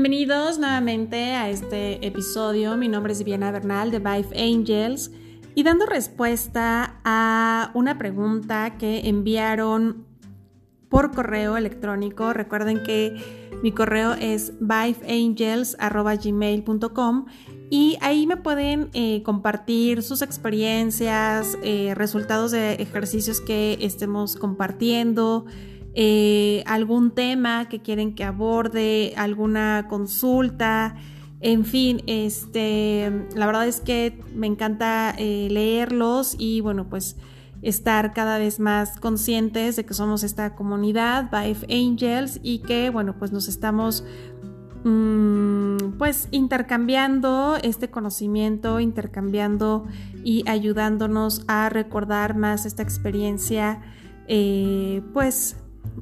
Bienvenidos nuevamente a este episodio. Mi nombre es Viviana Bernal de Vive Angels y dando respuesta a una pregunta que enviaron por correo electrónico. Recuerden que mi correo es viveangels.gmail.com y ahí me pueden eh, compartir sus experiencias, eh, resultados de ejercicios que estemos compartiendo. Eh, algún tema que quieren que aborde, alguna consulta, en fin, este, la verdad es que me encanta eh, leerlos y bueno, pues estar cada vez más conscientes de que somos esta comunidad, Vive Angels, y que bueno, pues nos estamos mm, pues intercambiando este conocimiento, intercambiando y ayudándonos a recordar más esta experiencia, eh, pues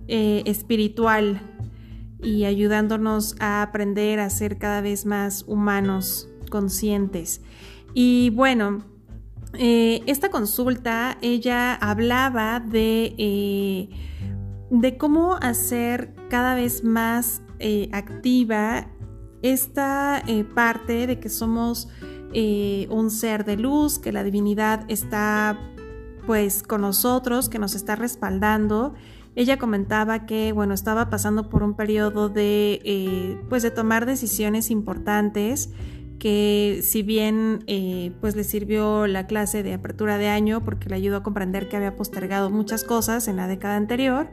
eh, espiritual y ayudándonos a aprender a ser cada vez más humanos, conscientes. Y bueno, eh, esta consulta, ella hablaba de, eh, de cómo hacer cada vez más activa esta parte de que somos un ser de luz, que la divinidad está pues con nosotros, que nos está respaldando ella comentaba que, bueno, estaba pasando por un periodo de, eh, pues, de tomar decisiones importantes que si bien eh, pues le sirvió la clase de apertura de año porque le ayudó a comprender que había postergado muchas cosas en la década anterior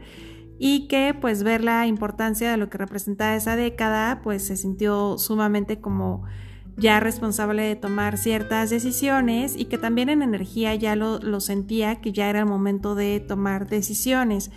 y que pues ver la importancia de lo que representaba esa década pues se sintió sumamente como ya responsable de tomar ciertas decisiones y que también en energía ya lo, lo sentía que ya era el momento de tomar decisiones.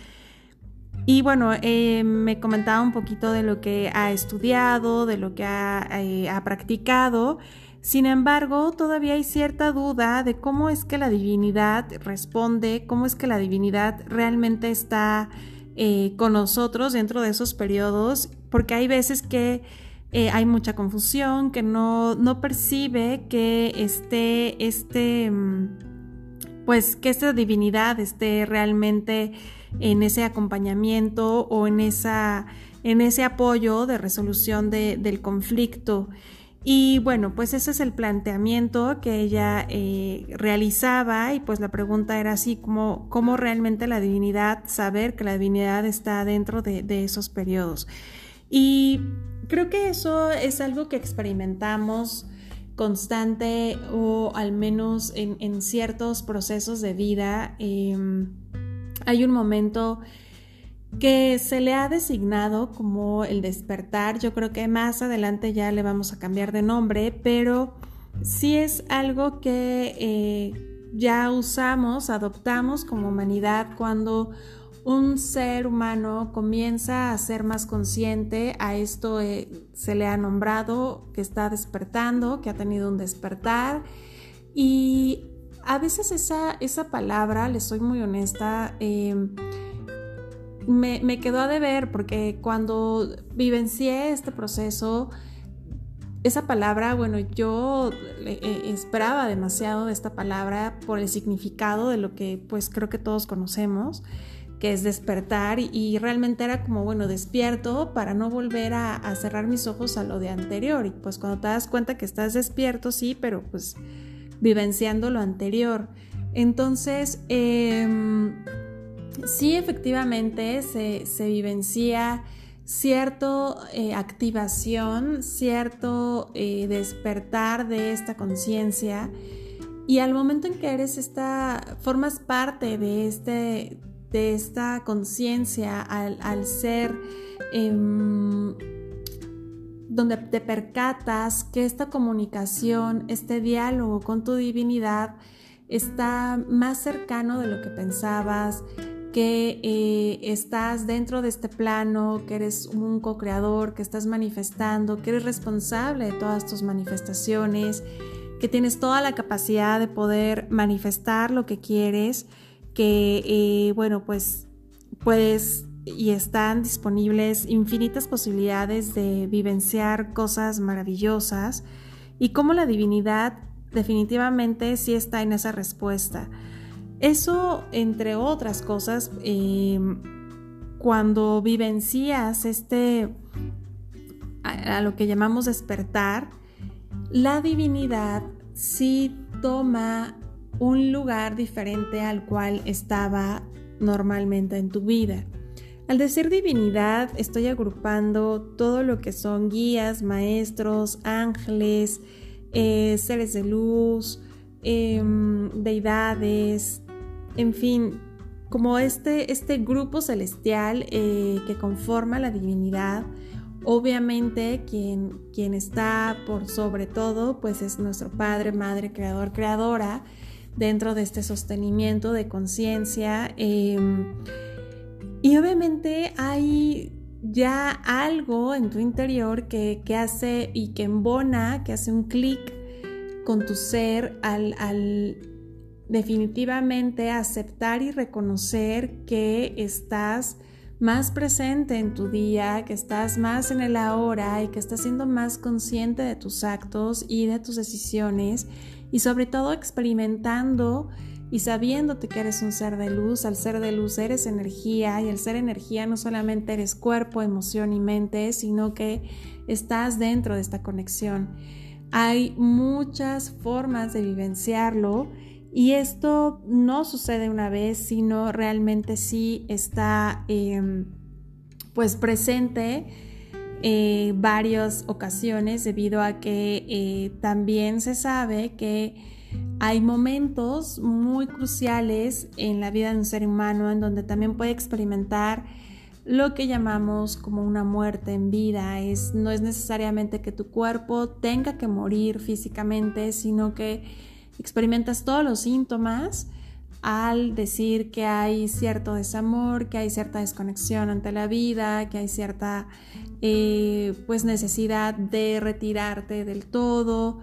Y bueno, eh, me comentaba un poquito de lo que ha estudiado, de lo que eh, ha, practicado. Sin embargo, todavía hay cierta duda de cómo es que la divinidad responde, cómo es que la divinidad realmente está eh, con nosotros dentro de esos periodos, porque hay veces que hay mucha confusión, que no, no percibe que esté, este, pues que esta divinidad esté realmente en ese acompañamiento o en, esa, en ese apoyo de resolución del conflicto. Y bueno, pues ese es el planteamiento que ella eh, realizaba y pues la pregunta era así, como ¿cómo realmente la divinidad, saber que la divinidad está dentro de, esos periodos? Y creo que eso es algo que experimentamos constante o al menos en, ciertos procesos de vida. Em, hay un momento que se le ha designado como el despertar. Yo creo que más adelante ya le vamos a cambiar de nombre, pero sí es algo que eh, ya usamos, adoptamos como humanidad cuando un ser humano comienza a ser más consciente, a esto eh, se le ha nombrado que está despertando, que ha tenido un despertar. Y a veces esa, esa palabra, le soy muy honesta, em, me, quedó a deber porque cuando vivencié este proceso, esa palabra, bueno, yo eh, esperaba demasiado de esta palabra por el significado de lo que pues creo que todos conocemos, que es despertar y, realmente era como, bueno, despierto para no volver a, cerrar mis ojos a lo de anterior y pues cuando te das cuenta que estás despierto, sí, pero pues vivenciando lo anterior. Entonces, em, sí, efectivamente se, vivencia cierta eh, activación, cierto eh, despertar de esta conciencia y al momento en que eres esta, formas parte de, este, de esta conciencia al, ser em, donde te percatas que esta comunicación, este diálogo con tu divinidad está más cercano de lo que pensabas, que eh, estás dentro de este plano, que eres un co-creador, que estás manifestando, que eres responsable de todas tus manifestaciones, que tienes toda la capacidad de poder manifestar lo que quieres, que, eh, bueno, pues puedes y están disponibles infinitas posibilidades de vivenciar cosas maravillosas y cómo la divinidad definitivamente sí está en esa respuesta. Eso, entre otras cosas, em, cuando vivencias este a, lo que llamamos despertar, la divinidad sí toma un lugar diferente al cual estaba normalmente en tu vida. Al decir divinidad, estoy agrupando todo lo que son guías, maestros, ángeles, eh, seres de luz, em, deidades, en fin, como este, este grupo celestial eh, que conforma la divinidad. Obviamente quien, quien está por sobre todo, pues es nuestro Padre, Madre, Creador, Creadora, dentro de este sostenimiento de conciencia. Em, y obviamente hay ya algo en tu interior que, hace y que embona, que hace un clic con tu ser al definitivamente aceptar y reconocer que estás más presente en tu día, que estás más en el ahora y que estás siendo más consciente de tus actos y de tus decisiones y sobre todo experimentando y sabiéndote que eres un ser de luz, al ser de luz eres energía y al ser energía no solamente eres cuerpo, emoción y mente, sino que estás dentro de esta conexión. Hay muchas formas de vivenciarlo y esto no sucede una vez, sino realmente sí está em, pues presente eh, varias ocasiones debido a que eh, también se sabe que hay momentos muy cruciales en la vida de un ser humano en donde también puede experimentar lo que llamamos como una muerte en vida. Es, no es necesariamente que tu cuerpo tenga que morir físicamente, sino que experimentas todos los síntomas al decir que hay cierto desamor, que hay cierta desconexión ante la vida, que hay cierta eh, pues necesidad de retirarte del todo.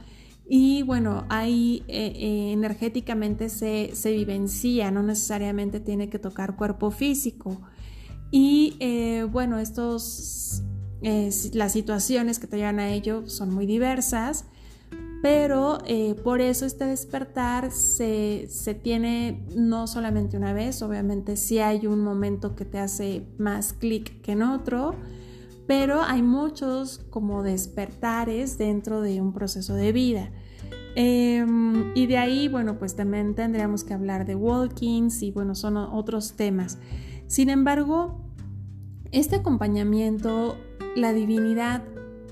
Y bueno, ahí eh, eh, energéticamente se, vivencia, no necesariamente tiene que tocar cuerpo físico. Y bueno, estos, las situaciones que te llevan a ello son muy diversas pero eh, por eso este despertar se, tiene no solamente una vez, obviamente sí hay un momento que te hace más clic que en otro, pero hay muchos como despertares dentro de un proceso de vida. Em, y de ahí, bueno, pues también tendríamos que hablar de walkings y bueno, son otros temas. Sin embargo, este acompañamiento, la divinidad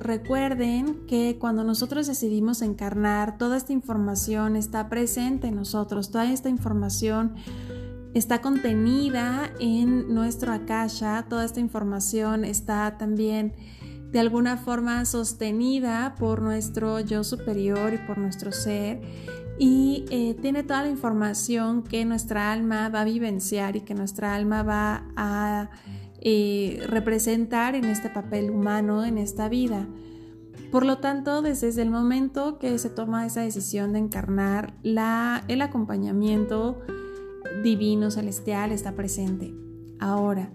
Recuerden que cuando nosotros decidimos encarnar, toda esta información está presente en nosotros, toda esta información está contenida en nuestro akasha, toda esta información está también de alguna forma sostenida por nuestro yo superior y por nuestro ser y eh, tiene toda la información que nuestra alma va a vivenciar y que nuestra alma va a eh, representar en este papel humano, en esta vida. Por lo tanto, desde el momento que se toma esa decisión de encarnar, el acompañamiento divino, celestial, está presente. Ahora,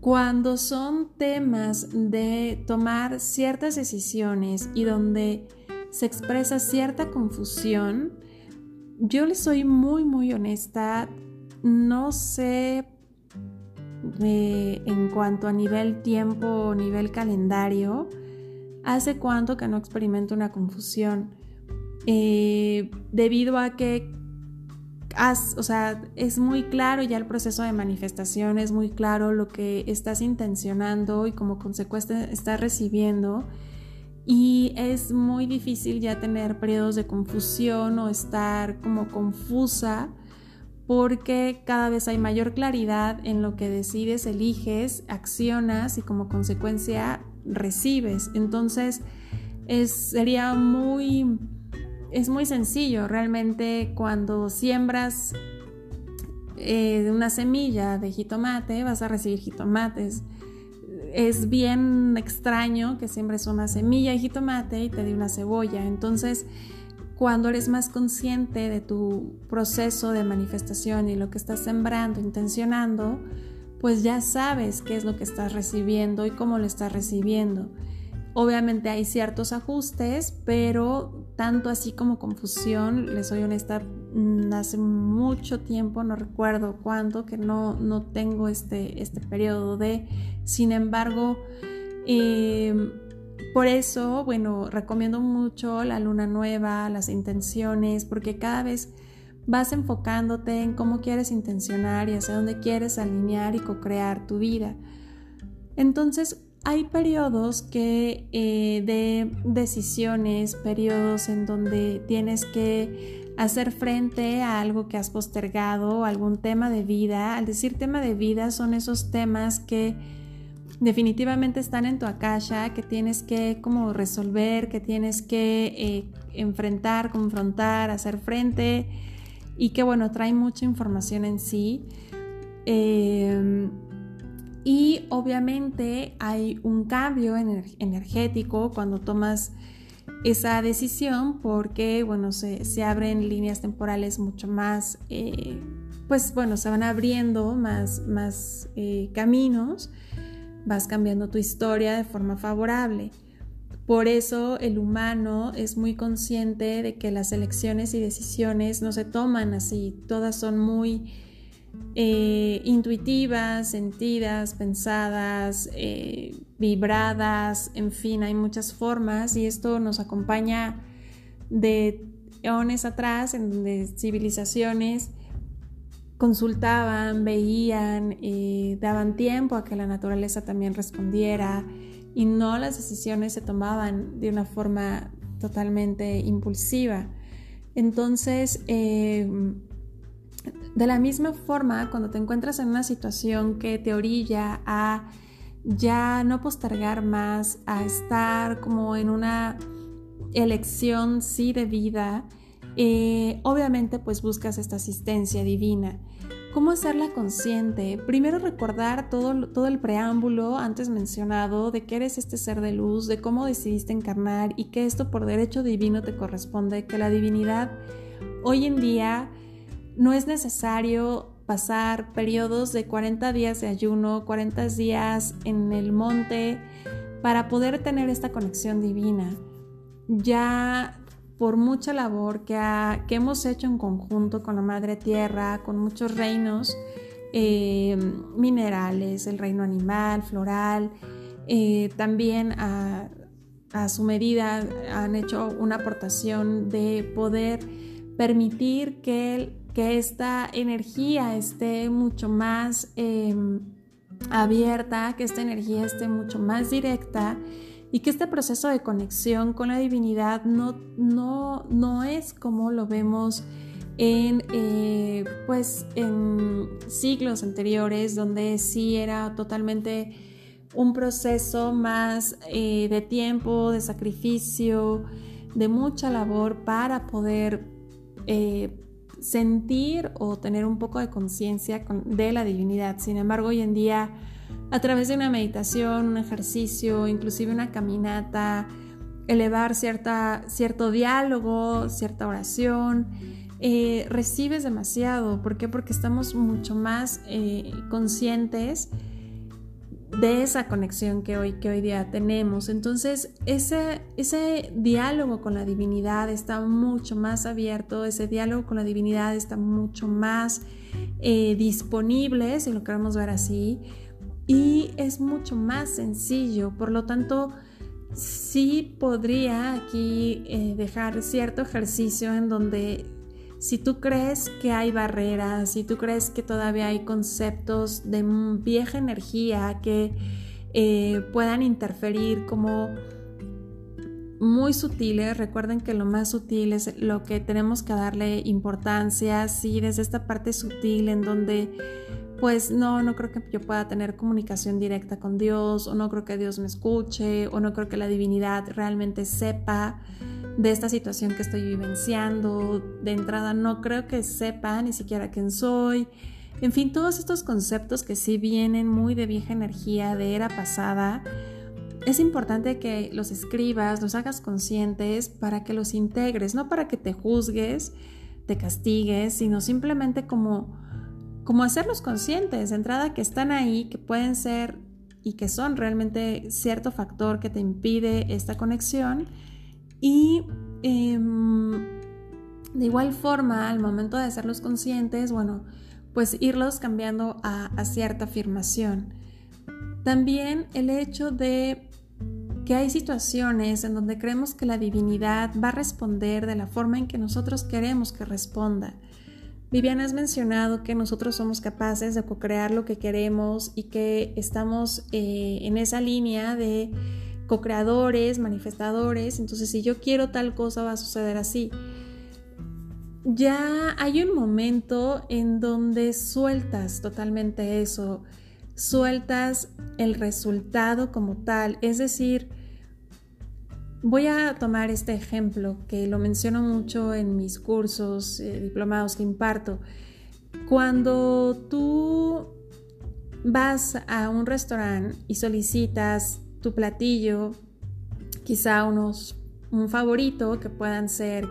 cuando son temas de tomar ciertas decisiones y donde se expresa cierta confusión, yo les soy muy, muy honesta, no sé en cuanto a nivel tiempo o nivel calendario, hace cuánto que no experimento una confusión. Eh, debido a que o sea, es muy claro ya el proceso de manifestación, es muy claro lo que estás intencionando y como consecuencia estás recibiendo. Y es muy difícil ya tener periodos de confusión o estar como confusa porque cada vez hay mayor claridad en lo que decides, eliges, accionas y como consecuencia recibes. Entonces, es, sería muy, es muy sencillo realmente cuando siembras eh, una semilla de jitomate, vas a recibir jitomates. Es bien extraño que siembres una semilla de jitomate y te dé una cebolla. Entonces, cuando eres más consciente de tu proceso de manifestación y lo que estás sembrando, intencionando, pues ya sabes qué es lo que estás recibiendo y cómo lo estás recibiendo. Obviamente hay ciertos ajustes, pero tanto así como confusión, les soy honesta, mm, hace mucho tiempo, no recuerdo cuándo, que no, no tengo este, este periodo de, sin embargo, em, por eso, bueno, recomiendo mucho la luna nueva, las intenciones, porque cada vez vas enfocándote en cómo quieres intencionar y hacia dónde quieres alinear y co-crear tu vida. Entonces, hay periodos que eh, de decisiones, periodos en donde tienes que hacer frente a algo que has postergado, algún tema de vida. Al decir tema de vida son esos temas que definitivamente están en tu akasha, que tienes que como resolver, que tienes que eh, enfrentar, confrontar, hacer frente y que bueno, trae mucha información en sí. Em, y obviamente hay un cambio energético cuando tomas esa decisión porque, bueno, se, abren líneas temporales mucho más, eh, pues bueno, se van abriendo más, más eh, caminos, vas cambiando tu historia de forma favorable. Por eso el humano es muy consciente de que las elecciones y decisiones no se toman así, todas son muy eh, intuitivas, sentidas, pensadas, eh, vibradas, en fin, hay muchas formas y esto nos acompaña de eones atrás en donde civilizaciones consultaban, veían, eh, daban tiempo a que la naturaleza también respondiera y no las decisiones se tomaban de una forma totalmente impulsiva. Entonces, eh, de la misma forma, cuando te encuentras en una situación que te orilla a ya no postergar más, a estar como en una elección sí de vida, eh, obviamente pues buscas esta asistencia divina. ¿Cómo hacerla consciente? Primero recordar todo, todo el preámbulo antes mencionado de que eres este ser de luz, de cómo decidiste encarnar y que esto por derecho divino te corresponde, que la divinidad hoy en día no es necesario pasar periodos de 40 días de ayuno, 40 días en el monte para poder tener esta conexión divina. Ya por mucha labor que, hemos hecho en conjunto con la Madre Tierra, con muchos reinos eh, minerales, el reino animal, floral, eh, también a, su medida han hecho una aportación de poder permitir que, que esta energía esté mucho más em, abierta, que esta energía esté mucho más directa y que este proceso de conexión con la divinidad no, no, no es como lo vemos en, eh, pues, en siglos anteriores, donde sí era totalmente un proceso más eh, de tiempo, de sacrificio, de mucha labor para poder eh, sentir o tener un poco de conciencia de la divinidad. Sin embargo, hoy en día a través de una meditación, un ejercicio, inclusive una caminata, elevar cierta, cierto diálogo, cierta oración, eh, recibes demasiado. ¿Por qué? Porque estamos mucho más eh, conscientes de esa conexión que hoy, que hoy día tenemos. Entonces, ese, ese diálogo con la divinidad está mucho más abierto, ese diálogo con la divinidad está mucho más eh, disponible, si lo queremos ver así y es mucho más sencillo. Por lo tanto, sí podría aquí eh, dejar cierto ejercicio en donde si tú crees que hay barreras, si tú crees que todavía hay conceptos de vieja energía que eh, puedan interferir como muy sutiles, recuerden que lo más sutil es lo que tenemos que darle importancia, sí, desde esta parte sutil en donde pues no, no creo que yo pueda tener comunicación directa con Dios, o no creo que Dios me escuche, o no creo que la divinidad realmente sepa de esta situación que estoy vivenciando. De entrada, no creo que sepa ni siquiera quién soy. En fin, todos estos conceptos que sí vienen muy de vieja energía, de era pasada, es importante que los escribas, los hagas conscientes para que los integres, no para que te juzgues, te castigues, sino simplemente como como hacerlos conscientes de entrada que están ahí, que pueden ser y que son realmente cierto factor que te impide esta conexión y em, de igual forma al momento de hacerlos conscientes, bueno, pues irlos cambiando a, cierta afirmación. También el hecho de que hay situaciones en donde creemos que la divinidad va a responder de la forma en que nosotros queremos que responda. Viviana has mencionado que nosotros somos capaces de co-crear lo que queremos y que estamos eh, en esa línea de co-creadores, manifestadores. Entonces, si yo quiero tal cosa, va a suceder así. Ya hay un momento en donde sueltas totalmente eso, sueltas el resultado como tal. Es decir, Voy a tomar este ejemplo que lo menciono mucho en mis cursos eh, diplomados que imparto. Cuando tú vas a un restaurante y solicitas tu platillo, quizá unos un favorito que puedan ser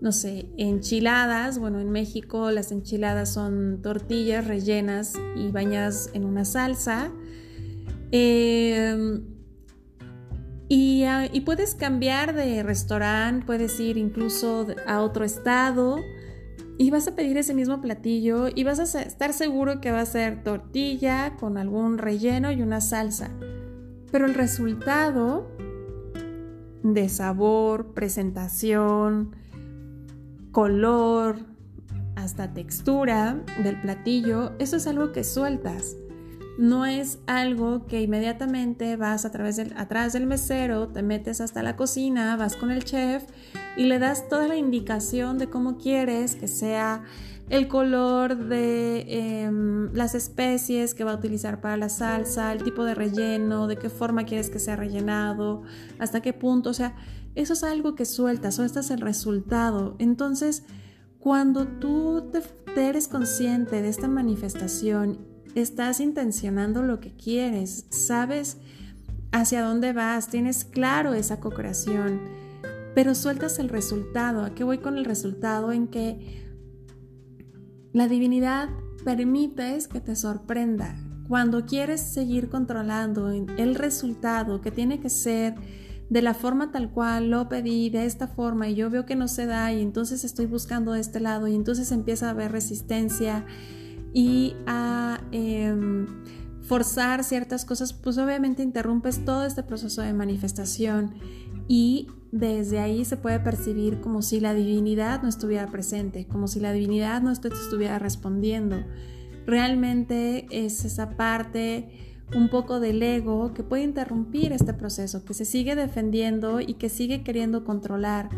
no sé, enchiladas. Bueno, en México las enchiladas son tortillas rellenas y bañadas en una salsa. Eh, Ah, y, puedes cambiar de restaurante, puedes ir incluso a otro estado y vas a pedir ese mismo platillo y vas a estar seguro que va a ser tortilla con algún relleno y una salsa. Pero el resultado de sabor, presentación, color, hasta textura del platillo, eso es algo que sueltas. No es algo que inmediatamente vas a través del, atrás del mesero, te metes hasta la cocina, vas con el chef y le das toda la indicación de cómo quieres que sea el color de em, las especies que va a utilizar para la salsa, el tipo de relleno, de qué forma quieres que sea rellenado, hasta qué punto, o sea, eso es algo que sueltas o este es el resultado. Entonces, cuando tú te eres consciente de esta manifestación estás intencionando lo que quieres, sabes hacia dónde vas, tienes claro esa co-creación, pero sueltas el resultado. ¿A qué voy con el resultado? En que la divinidad permite que te sorprenda. Cuando quieres seguir controlando el resultado que tiene que ser de la forma tal cual lo pedí, de esta forma, y yo veo que no se da, y entonces estoy buscando de este lado, y entonces empieza a haber resistencia y a em, forzar ciertas cosas, pues obviamente interrumpes todo este proceso de manifestación y desde ahí se puede percibir como si la divinidad no estuviera presente, como si la divinidad no estuviera respondiendo. Realmente es esa parte un poco del ego que puede interrumpir este proceso, que se sigue defendiendo y que sigue queriendo controlar.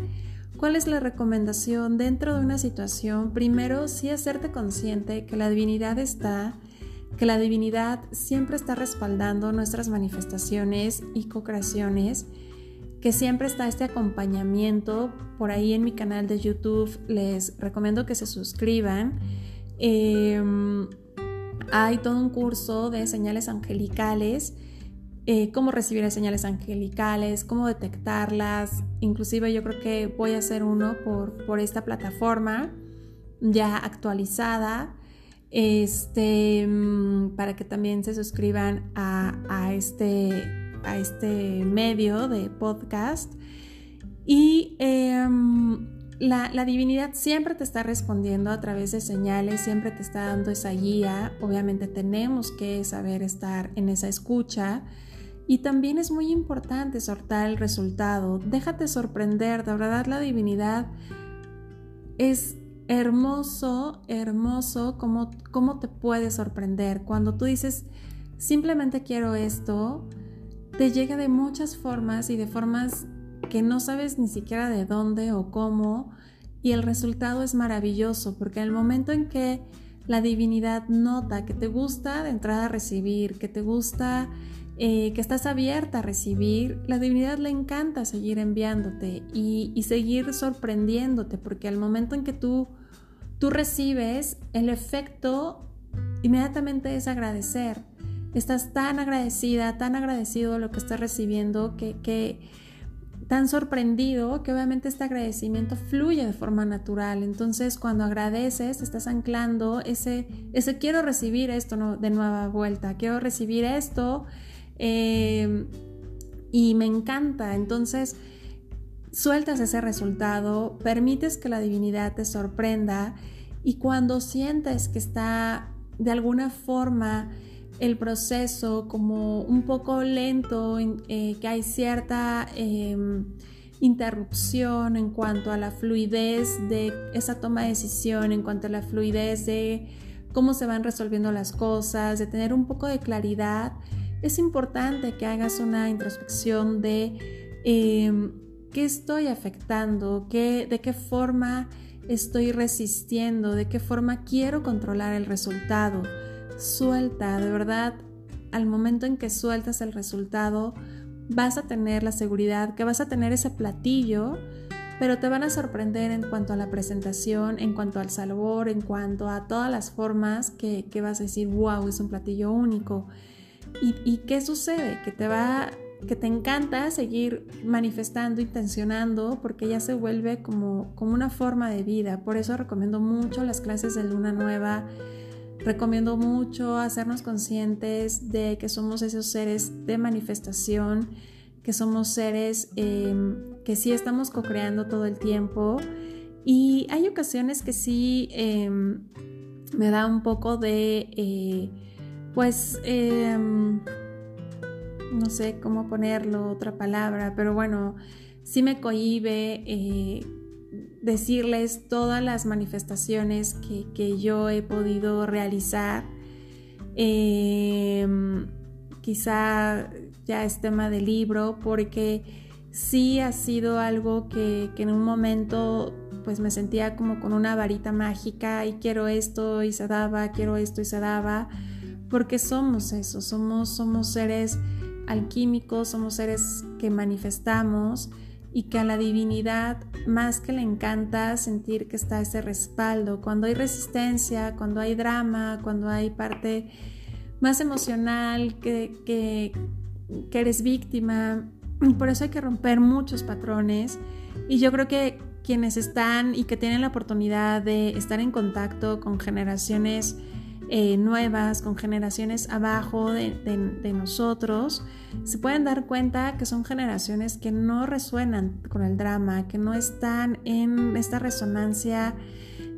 ¿Cuál es la recomendación dentro de una situación? Primero, sí hacerte consciente que la divinidad está, que la divinidad siempre está respaldando nuestras manifestaciones y co-creaciones, que siempre está este acompañamiento. Por ahí en mi canal de YouTube les recomiendo que se suscriban. Em, hay todo un curso de señales angelicales eh, cómo recibir señales angelicales, cómo detectarlas. Inclusive yo creo que voy a hacer uno por, por esta plataforma ya actualizada. Este, mm, para que también se suscriban a, este, a este medio de podcast. Y em, la, divinidad siempre te está respondiendo a través de señales, siempre te está dando esa guía. Obviamente tenemos que saber estar en esa escucha y también es muy importante soltar el resultado. Déjate sorprender, de verdad la divinidad es hermoso, hermoso cómo, cómo te puede sorprender. Cuando tú dices, simplemente quiero esto, te llega de muchas formas y de formas que no sabes ni siquiera de dónde o cómo. Y el resultado es maravilloso porque el momento en que la divinidad nota que te gusta de entrada a recibir, que te gusta eh, que estás abierta a recibir, la divinidad le encanta seguir enviándote y, seguir sorprendiéndote, porque al momento en que tú, tú recibes, el efecto inmediatamente es agradecer. Estás tan agradecida, tan agradecido de lo que estás recibiendo, que, que tan sorprendido que obviamente este agradecimiento fluye de forma natural. Entonces, cuando agradeces, estás anclando ese, ese quiero recibir esto de nueva vuelta, quiero recibir esto Em, y me encanta. Entonces, sueltas ese resultado, permites que la divinidad te sorprenda y cuando sientes que está de alguna forma el proceso como un poco lento, eh, que hay cierta em, interrupción en cuanto a la fluidez de esa toma de decisión, en cuanto a la fluidez de cómo se van resolviendo las cosas, de tener un poco de claridad, es importante que hagas una introspección de em, qué estoy afectando, de qué forma estoy resistiendo, de qué forma quiero controlar el resultado. Suelta, de verdad, al momento en que sueltas el resultado, vas a tener la seguridad que vas a tener ese platillo, pero te van a sorprender en cuanto a la presentación, en cuanto al sabor, en cuanto a todas las formas que, vas a decir, wow, es un platillo único. ¿Y, ¿Y qué sucede? Que te va que te encanta seguir manifestando, intencionando, porque ya se vuelve como, como una forma de vida. Por eso recomiendo mucho las clases de luna nueva. Recomiendo mucho hacernos conscientes de que somos esos seres de manifestación, que somos seres em, que sí estamos co-creando todo el tiempo. Y hay ocasiones que sí em, me da un poco de, eh, pues, em, no sé cómo ponerlo, otra palabra, pero bueno, sí me cohibe eh, decirles todas las manifestaciones que, yo he podido realizar. Em, quizá ya es tema del libro, porque sí ha sido algo que, que, en un momento pues me sentía como con una varita mágica y quiero esto y se daba, quiero esto y se daba, porque somos eso, somos, somos seres alquímicos, somos seres que manifestamos y que a la divinidad más que le encanta sentir que está ese respaldo. Cuando hay resistencia, cuando hay drama, cuando hay parte más emocional, que, que, que eres víctima, por eso hay que romper muchos patrones y yo creo que quienes están y que tienen la oportunidad de estar en contacto con generaciones eh, nuevas, con generaciones abajo de, nosotros, se pueden dar cuenta que son generaciones que no resuenan con el drama, que no están en esta resonancia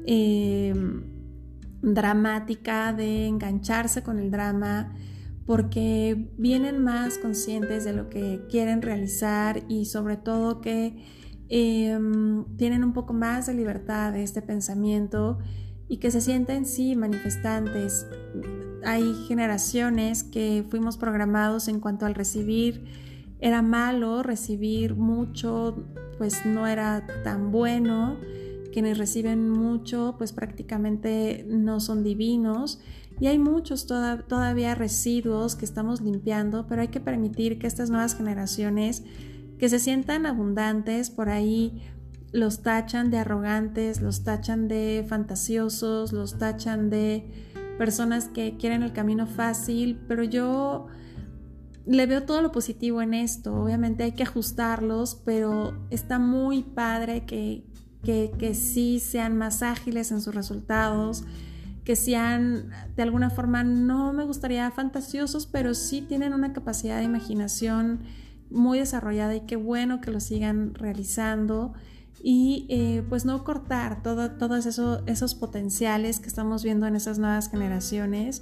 eh, dramática de engancharse con el drama, porque vienen más conscientes de lo que quieren realizar y sobre todo que em, tienen un poco más de libertad de este pensamiento y que se sienten sí manifestantes. Hay generaciones que fuimos programados en cuanto al recibir. Era malo, recibir mucho pues no era tan bueno, quienes reciben mucho pues prácticamente no son divinos. Y hay muchos todavía residuos que estamos limpiando, pero hay que permitir que estas nuevas generaciones que se sientan abundantes por ahí los tachan de arrogantes, los tachan de fantasiosos, los tachan de personas que quieren el camino fácil, pero yo le veo todo lo positivo en esto. Obviamente hay que ajustarlos, pero está muy padre que, que, que sí sean más ágiles en sus resultados, que sean de alguna forma, no me gustaría fantasiosos, pero sí tienen una capacidad de imaginación muy desarrollada y qué bueno que lo sigan realizando y eh, pues no cortar todos esos potenciales que estamos viendo en esas nuevas generaciones.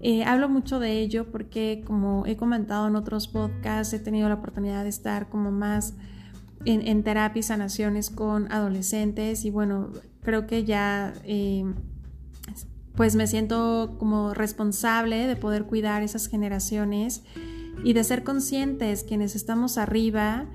Eh, hablo mucho de ello porque como he comentado en otros podcasts, he tenido la oportunidad de estar como más en, en terapia y sanaciones con adolescentes y bueno, creo que ya eh, pues me siento como responsable de poder cuidar esas generaciones y de ser conscientes quienes estamos arriba,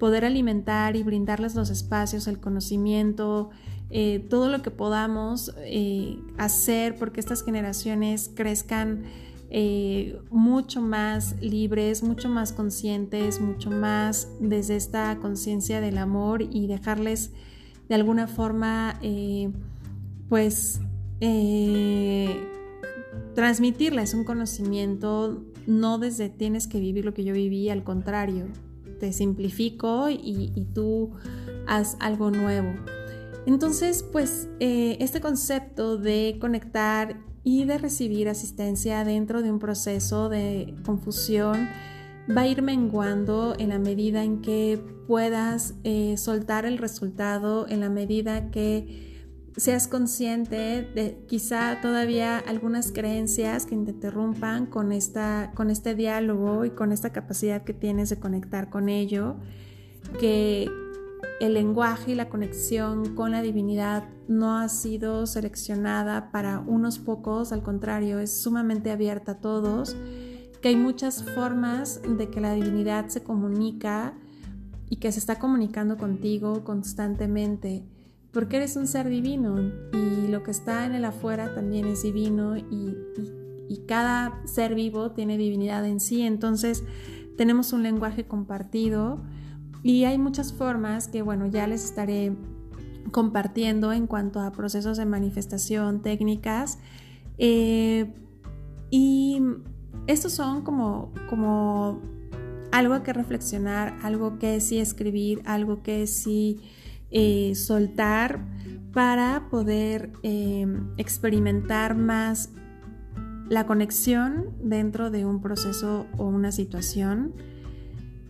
poder alimentar y brindarles los espacios, el conocimiento, eh, todo lo que podamos eh, hacer porque estas generaciones crezcan eh, mucho más libres, mucho más conscientes, mucho más desde esta conciencia del amor y dejarles de alguna forma pues transmitirles un conocimiento no desde tienes que vivir lo que yo viví, al contrario, te simplifico y, tú haz algo nuevo. Entonces, pues eh, este concepto de conectar y de recibir asistencia dentro de un proceso de confusión va a ir menguando en la medida en que puedas eh, soltar el resultado, en la medida que seas consciente de quizá todavía algunas creencias que te interrumpan con, esta, con este diálogo y con esta capacidad que tienes de conectar con ello, que el lenguaje y la conexión con la divinidad no ha sido seleccionada para unos pocos, al contrario, es sumamente abierta a todos, que hay muchas formas de que la divinidad se comunica y que se está comunicando contigo constantemente porque eres un ser divino y lo que está en el afuera también es divino y, cada ser vivo tiene divinidad en sí, entonces tenemos un lenguaje compartido y hay muchas formas que bueno, ya les estaré compartiendo en cuanto a procesos de manifestación, técnicas. Eh, y estos son como, como algo que reflexionar, algo que sí escribir, algo que sí eh, soltar para poder eh, experimentar más la conexión dentro de un proceso o una situación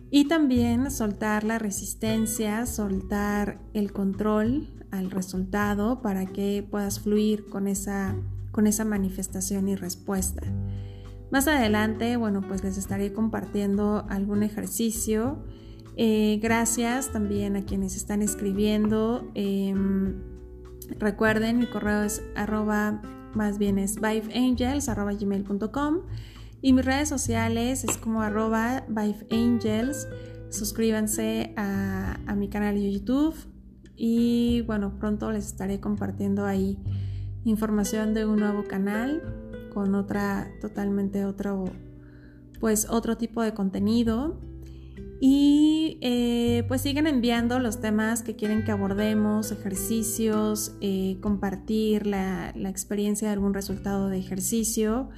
y también soltar la resistencia, soltar el control al resultado para que puedas fluir con esa, con esa manifestación y respuesta. Más adelante, bueno, pues les estaré compartiendo algún ejercicio eh, gracias también a quienes están escribiendo. Em, recuerden, mi correo es arroba, más bien es viveangels, arroba gmail.com y mis redes sociales es como arroba viveangels. Suscríbanse a, a mi canal de YouTube y bueno, pronto les estaré compartiendo ahí información de un nuevo canal con otra, totalmente otro, pues otro tipo de contenido. Y eh, pues siguen enviando los temas que quieren que abordemos, ejercicios, eh, compartir la, experiencia de algún resultado de ejercicio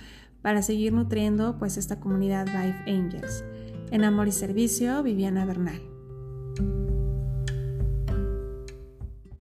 para seguir nutriendo pues esta comunidad Vive Angels. En Amor y Servicio, Viviana Bernal.